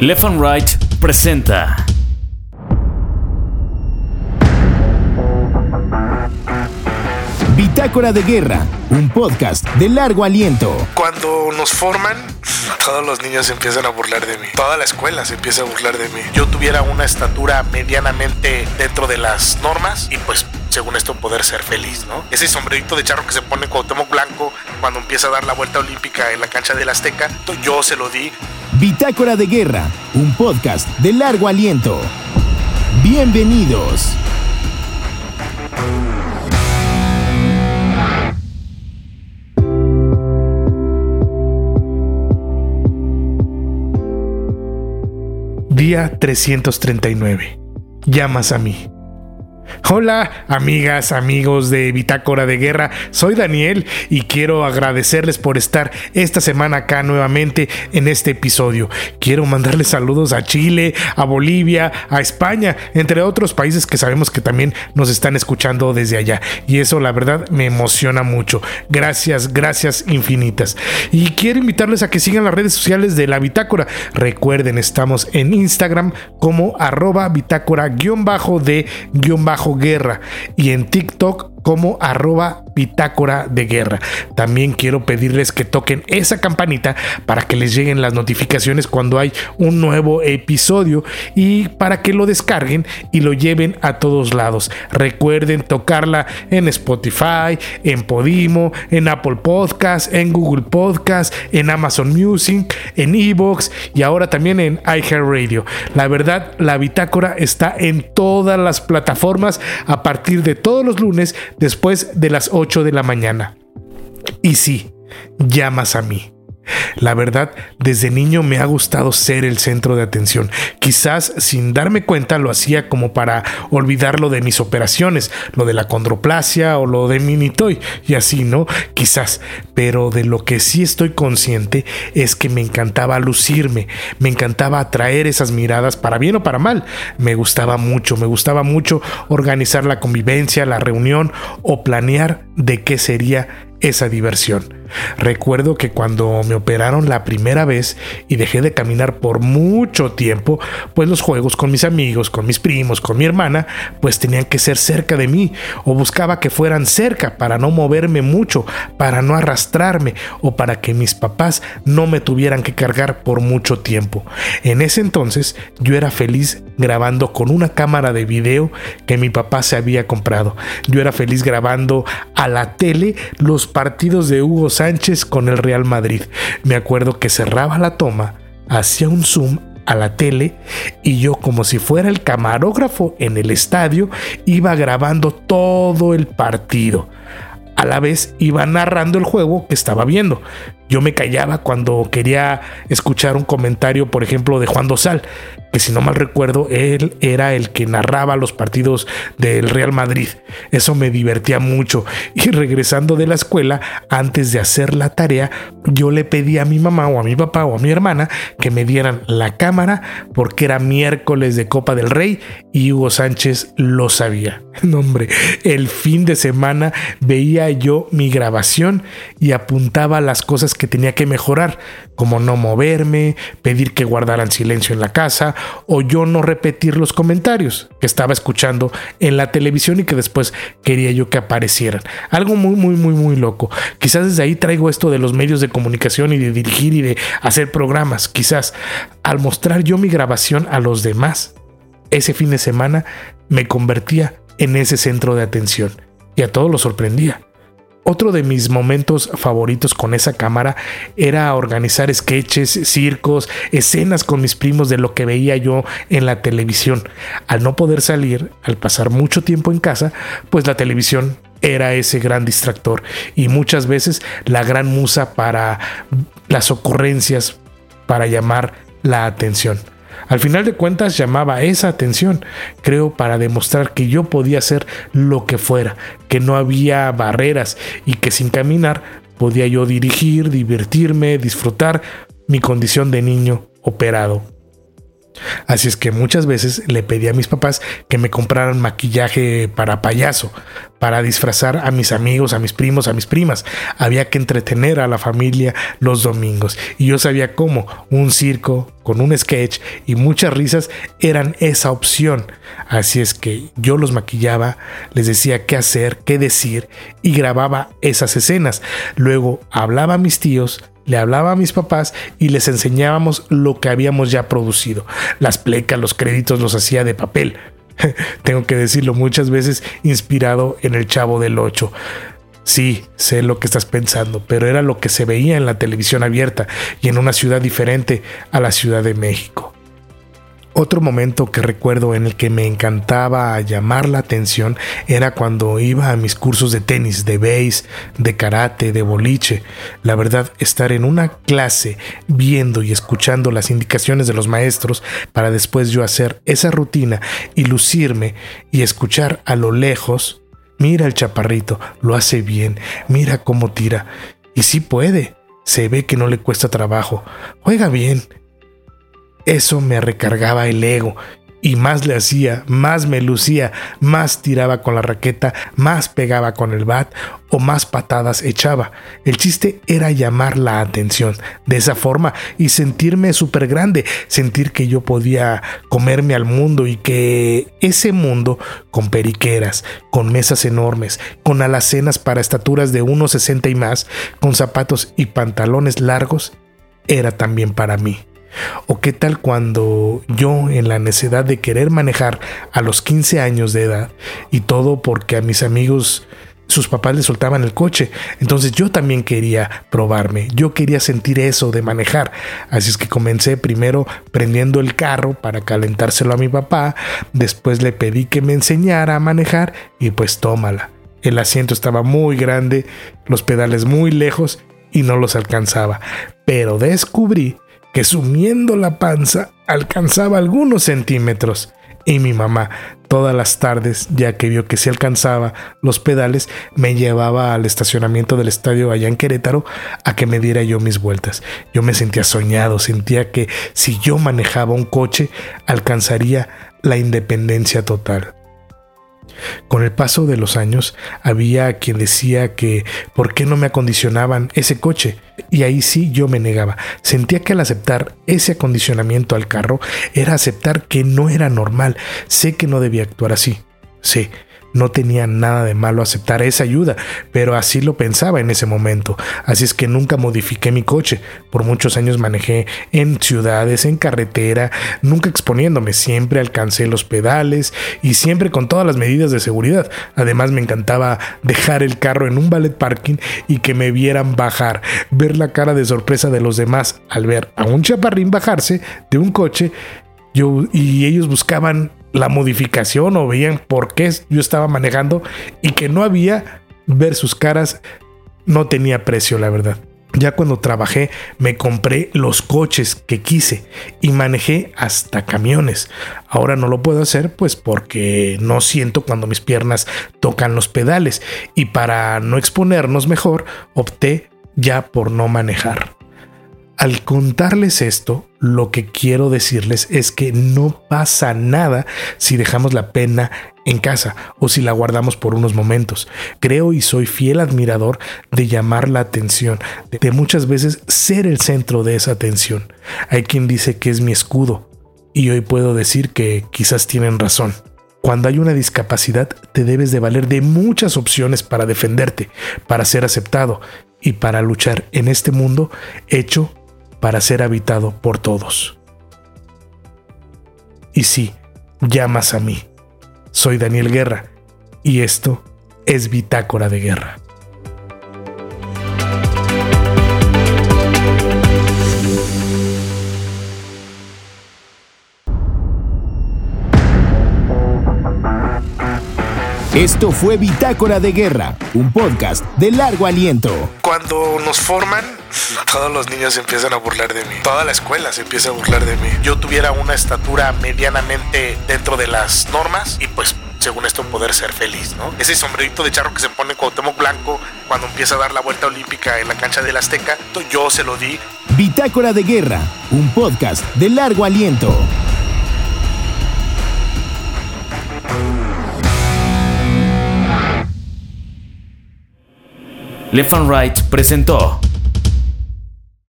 Left and Right presenta. Bitácora de Guerra, un podcast de largo aliento. Cuando nos forman, todos los niños se empiezan a burlar de mí. Toda la escuela se empieza a burlar de mí. Yo tuviera una estatura medianamente dentro de las normas y pues según esto poder ser feliz, ¿no? Ese sombrerito de charro que se pone Cuauhtémoc Blanco cuando empieza a dar la vuelta olímpica en la cancha del Azteca, yo se lo di. Bitácora de Guerra, un podcast de largo aliento. Bienvenidos. Día 339. Llamas a mí. Hola, amigas, amigos de Bitácora de Guerra. Soy Daniel y quiero agradecerles por estar esta semana acá nuevamente en este episodio. Quiero mandarles saludos a Chile, a Bolivia, a España, entre otros países que sabemos que también nos están escuchando desde allá. Y eso, la verdad, me emociona mucho. Gracias, gracias infinitas. Y quiero invitarles a que sigan las redes sociales de la Bitácora. Recuerden, estamos en Instagram como arroba bitácora-de- guerra y en TikTok como arroba bitácora de guerra. También quiero pedirles que toquen esa campanita para que les lleguen las notificaciones cuando hay un nuevo episodio y para que lo descarguen y lo lleven a todos lados. Recuerden tocarla en Spotify, en Podimo, en Apple Podcast, en Google Podcast, en Amazon Music, en Evox y ahora también en iHeartRadio. La verdad, la bitácora está en todas las plataformas a partir de todos los lunes después de las 8 de la mañana. Y sí, llamas a mí. La verdad, desde niño me ha gustado ser el centro de atención. Quizás sin darme cuenta lo hacía como para olvidarlo de mis operaciones, lo de la condroplasia o lo de Minitoy y así, ¿no? Quizás. Pero de lo que sí estoy consciente es que me encantaba lucirme, me encantaba atraer esas miradas para bien o para mal. Me gustaba mucho, me gustaba mucho organizar la convivencia, la reunión o planear de qué sería esa diversión. Recuerdo que cuando me operaron la primera vez y dejé de caminar por mucho tiempo, pues los juegos con mis amigos, con mis primos, con mi hermana, pues tenían que ser cerca de mí o buscaba que fueran cerca para no moverme mucho, para no arrastrarme o para que mis papás no me tuvieran que cargar por mucho tiempo. En ese entonces yo era feliz grabando con una cámara de video que mi papá se había comprado. Yo era feliz grabando a la tele los partidos de Hugo Sánchez con el Real Madrid. Me acuerdo que cerraba la toma, hacía un zoom a la tele y yo como si fuera el camarógrafo en el estadio iba grabando todo el partido. A la vez iba narrando el juego que estaba viendo. Yo me callaba cuando quería escuchar un comentario, por ejemplo, de Juan Dosal, que si no mal recuerdo, él era el que narraba los partidos del Real Madrid. Eso me divertía mucho. Y regresando de la escuela, antes de hacer la tarea, yo le pedí a mi mamá o a mi papá o a mi hermana que me dieran la cámara porque era miércoles de Copa del Rey y Hugo Sánchez lo sabía. No, hombre, el fin de semana veía yo mi grabación y apuntaba las cosas que tenía que mejorar, como no moverme, pedir que guardaran silencio en la casa o yo no repetir los comentarios que estaba escuchando en la televisión y que después quería yo que aparecieran. Algo muy, muy, muy, muy loco. Quizás desde ahí traigo esto de los medios de comunicación y de dirigir y de hacer programas. Quizás al mostrar yo mi grabación a los demás, ese fin de semana me convertía en ese centro de atención y a todos lo sorprendía. Otro de mis momentos favoritos con esa cámara era organizar sketches, circos, escenas con mis primos de lo que veía yo en la televisión. Al no poder salir, al pasar mucho tiempo en casa, pues la televisión era ese gran distractor y muchas veces la gran musa para las ocurrencias, para llamar la atención. Al final de cuentas llamaba esa atención, creo, para demostrar que yo podía hacer lo que fuera, que no había barreras y que sin caminar podía yo dirigir, divertirme, disfrutar mi condición de niño operado. Así es que muchas veces le pedí a mis papás que me compraran maquillaje para payaso, para disfrazar a mis amigos, a mis primos, a mis primas. Había que entretener a la familia los domingos. Y yo sabía cómo un circo con un sketch y muchas risas eran esa opción. Así es que yo los maquillaba, les decía qué hacer, qué decir y grababa esas escenas. Luego hablaba a mis tíos, le hablaba a mis papás y les enseñábamos lo que habíamos ya producido. Las plecas, los créditos los hacía de papel. Tengo que decirlo muchas veces inspirado en el Chavo del 8. Sí, sé lo que estás pensando, pero era lo que se veía en la televisión abierta y en una ciudad diferente a la Ciudad de México. Otro momento que recuerdo en el que me encantaba llamar la atención era cuando iba a mis cursos de tenis, de base, de karate, de boliche. La verdad, estar en una clase viendo y escuchando las indicaciones de los maestros para después yo hacer esa rutina y lucirme y escuchar a lo lejos, mira el chaparrito, lo hace bien, mira cómo tira. Y sí puede, se ve que no le cuesta trabajo, juega bien, eso me recargaba el ego y más le hacía, más me lucía, más tiraba con la raqueta, más pegaba con el bat o más patadas echaba. El chiste era llamar la atención de esa forma y sentirme súper grande, sentir que yo podía comerme al mundo y que ese mundo con periqueras, con mesas enormes, con alacenas para estaturas de 1,60 y más, con zapatos y pantalones largos, era también para mí. ¿O qué tal cuando yo en la necesidad de querer manejar a los 15 años de edad y todo porque a mis amigos sus papás le soltaban el coche. Entonces yo también quería probarme, yo quería sentir eso de manejar. Así es que comencé primero prendiendo el carro para calentárselo a mi papá, después le pedí que me enseñara a manejar y pues tómala. El asiento estaba muy grande, los pedales muy lejos y no los alcanzaba. Pero descubrí que sumiendo la panza alcanzaba algunos centímetros. Y mi mamá, todas las tardes, ya que vio que se alcanzaba los pedales, me llevaba al estacionamiento del estadio allá en Querétaro a que me diera yo mis vueltas. Yo me sentía soñado, sentía que si yo manejaba un coche, alcanzaría la independencia total. Con el paso de los años había quien decía que ¿por qué no me acondicionaban ese coche? Y ahí sí yo me negaba. Sentía que al aceptar ese acondicionamiento al carro era aceptar que no era normal. Sé que no debía actuar así. Sí, no tenía nada de malo aceptar esa ayuda, pero así lo pensaba en ese momento. Así es que nunca modifiqué mi coche. Por muchos años manejé en ciudades, en carretera, nunca exponiéndome. Siempre alcancé los pedales y siempre con todas las medidas de seguridad. Además me encantaba dejar el carro en un ballet parking y que me vieran bajar, ver la cara de sorpresa de los demás al ver a un chaparrín bajarse de un coche yo, y ellos buscaban la modificación o veían por qué yo estaba manejando y que no había ver sus caras no tenía precio, la verdad. Ya cuando trabajé me compré los coches que quise y manejé hasta camiones. Ahora no lo puedo hacer pues porque no siento cuando mis piernas tocan los pedales y para no exponernos mejor opté ya por no manejar. Al contarles esto, lo que quiero decirles es que no pasa nada si dejamos la pena en casa o si la guardamos por unos momentos. Creo y soy fiel admirador de llamar la atención, de muchas veces ser el centro de esa atención. Hay quien dice que es mi escudo y hoy puedo decir que quizás tienen razón. Cuando hay una discapacidad te debes de valer de muchas opciones para defenderte, para ser aceptado y para luchar en este mundo hecho para ser habitado por todos. Y sí, llamas a mí. Soy Daniel Guerra y esto es Bitácora de Guerra. Esto fue Bitácora de Guerra, un podcast de largo aliento. Cuando nos forman, todos los niños empiezan a burlar de mí. Toda la escuela se empieza a burlar de mí. Yo tuviera una estatura medianamente dentro de las normas y pues según esto poder ser feliz, ¿no? Ese sombrerito de charro que se pone Cuauhtémoc Blanco cuando empieza a dar la vuelta olímpica en la cancha del Azteca, yo se lo di. Bitácora de Guerra, un podcast de largo aliento. Left and Right presentó